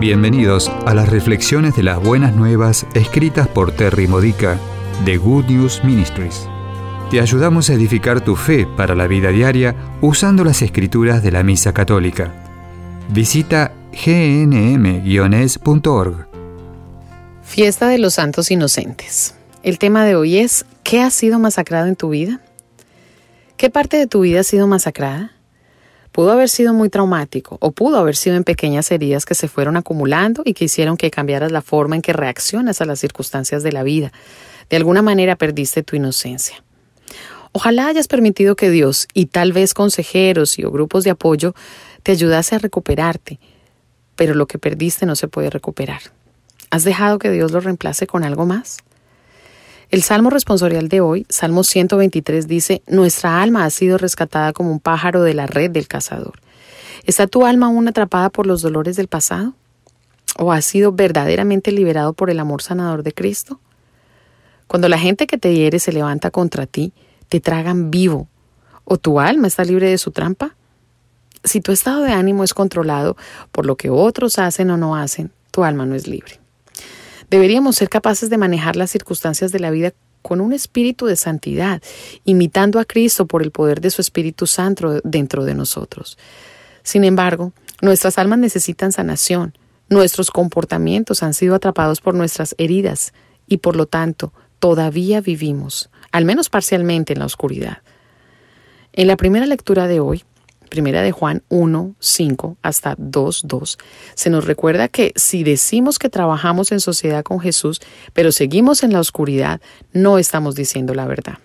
Bienvenidos a las reflexiones de las buenas nuevas escritas por Terry Modica de Good News Ministries. Te ayudamos a edificar tu fe para la vida diaria usando las escrituras de la Misa Católica. Visita gnm-es.org. Fiesta de los Santos Inocentes. El tema de hoy es ¿qué ha sido masacrado en tu vida? ¿Qué parte de tu vida ha sido masacrada? Pudo haber sido muy traumático o pudo haber sido en pequeñas heridas que se fueron acumulando y que hicieron que cambiaras la forma en que reaccionas a las circunstancias de la vida. De alguna manera perdiste tu inocencia. Ojalá hayas permitido que Dios y tal vez consejeros y o grupos de apoyo te ayudase a recuperarte, pero lo que perdiste no se puede recuperar. ¿Has dejado que Dios lo reemplace con algo más? El Salmo responsorial de hoy, Salmo 123, dice, Nuestra alma ha sido rescatada como un pájaro de la red del cazador. ¿Está tu alma aún atrapada por los dolores del pasado? ¿O has sido verdaderamente liberado por el amor sanador de Cristo? Cuando la gente que te hiere se levanta contra ti, te tragan vivo. ¿O tu alma está libre de su trampa? Si tu estado de ánimo es controlado por lo que otros hacen o no hacen, tu alma no es libre. Deberíamos ser capaces de manejar las circunstancias de la vida con un espíritu de santidad, imitando a Cristo por el poder de su Espíritu Santo dentro de nosotros. Sin embargo, nuestras almas necesitan sanación, nuestros comportamientos han sido atrapados por nuestras heridas y por lo tanto todavía vivimos, al menos parcialmente, en la oscuridad. En la primera lectura de hoy, Primera de Juan 1, 5 hasta 2, 2, se nos recuerda que si decimos que trabajamos en sociedad con Jesús, pero seguimos en la oscuridad, no estamos diciendo la verdad.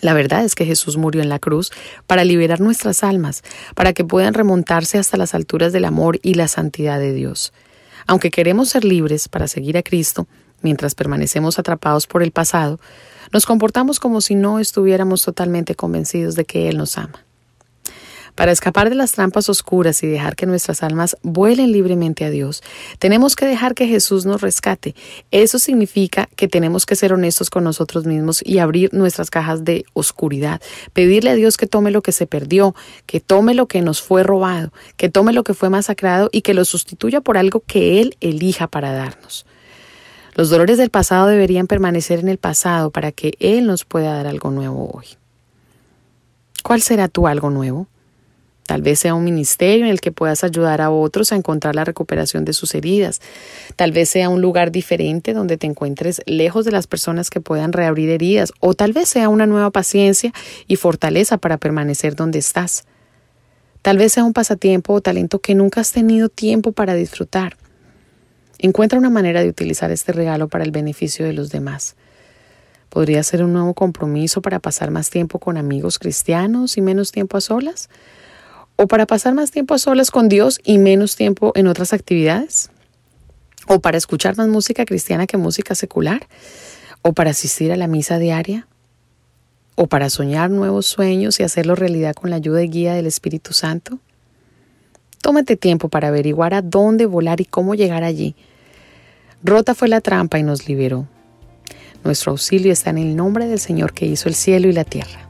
La verdad es que Jesús murió en la cruz para liberar nuestras almas, para que puedan remontarse hasta las alturas del amor y la santidad de Dios. Aunque queremos ser libres para seguir a Cristo, mientras permanecemos atrapados por el pasado, nos comportamos como si no estuviéramos totalmente convencidos de que Él nos ama. Para escapar de las trampas oscuras y dejar que nuestras almas vuelen libremente a Dios, tenemos que dejar que Jesús nos rescate. Eso significa que tenemos que ser honestos con nosotros mismos y abrir nuestras cajas de oscuridad. Pedirle a Dios que tome lo que se perdió, que tome lo que nos fue robado, que tome lo que fue masacrado y que lo sustituya por algo que Él elija para darnos. Los dolores del pasado deberían permanecer en el pasado para que Él nos pueda dar algo nuevo hoy. ¿Cuál será tu algo nuevo? Tal vez sea un ministerio en el que puedas ayudar a otros a encontrar la recuperación de sus heridas. Tal vez sea un lugar diferente donde te encuentres lejos de las personas que puedan reabrir heridas. O tal vez sea una nueva paciencia y fortaleza para permanecer donde estás. Tal vez sea un pasatiempo o talento que nunca has tenido tiempo para disfrutar. Encuentra una manera de utilizar este regalo para el beneficio de los demás. Podría ser un nuevo compromiso para pasar más tiempo con amigos cristianos y menos tiempo a solas o para pasar más tiempo a solas con Dios y menos tiempo en otras actividades, o para escuchar más música cristiana que música secular, o para asistir a la misa diaria, o para soñar nuevos sueños y hacerlo realidad con la ayuda y guía del Espíritu Santo. Tómate tiempo para averiguar a dónde volar y cómo llegar allí. Rota fue la trampa y nos liberó. Nuestro auxilio está en el nombre del Señor que hizo el cielo y la tierra.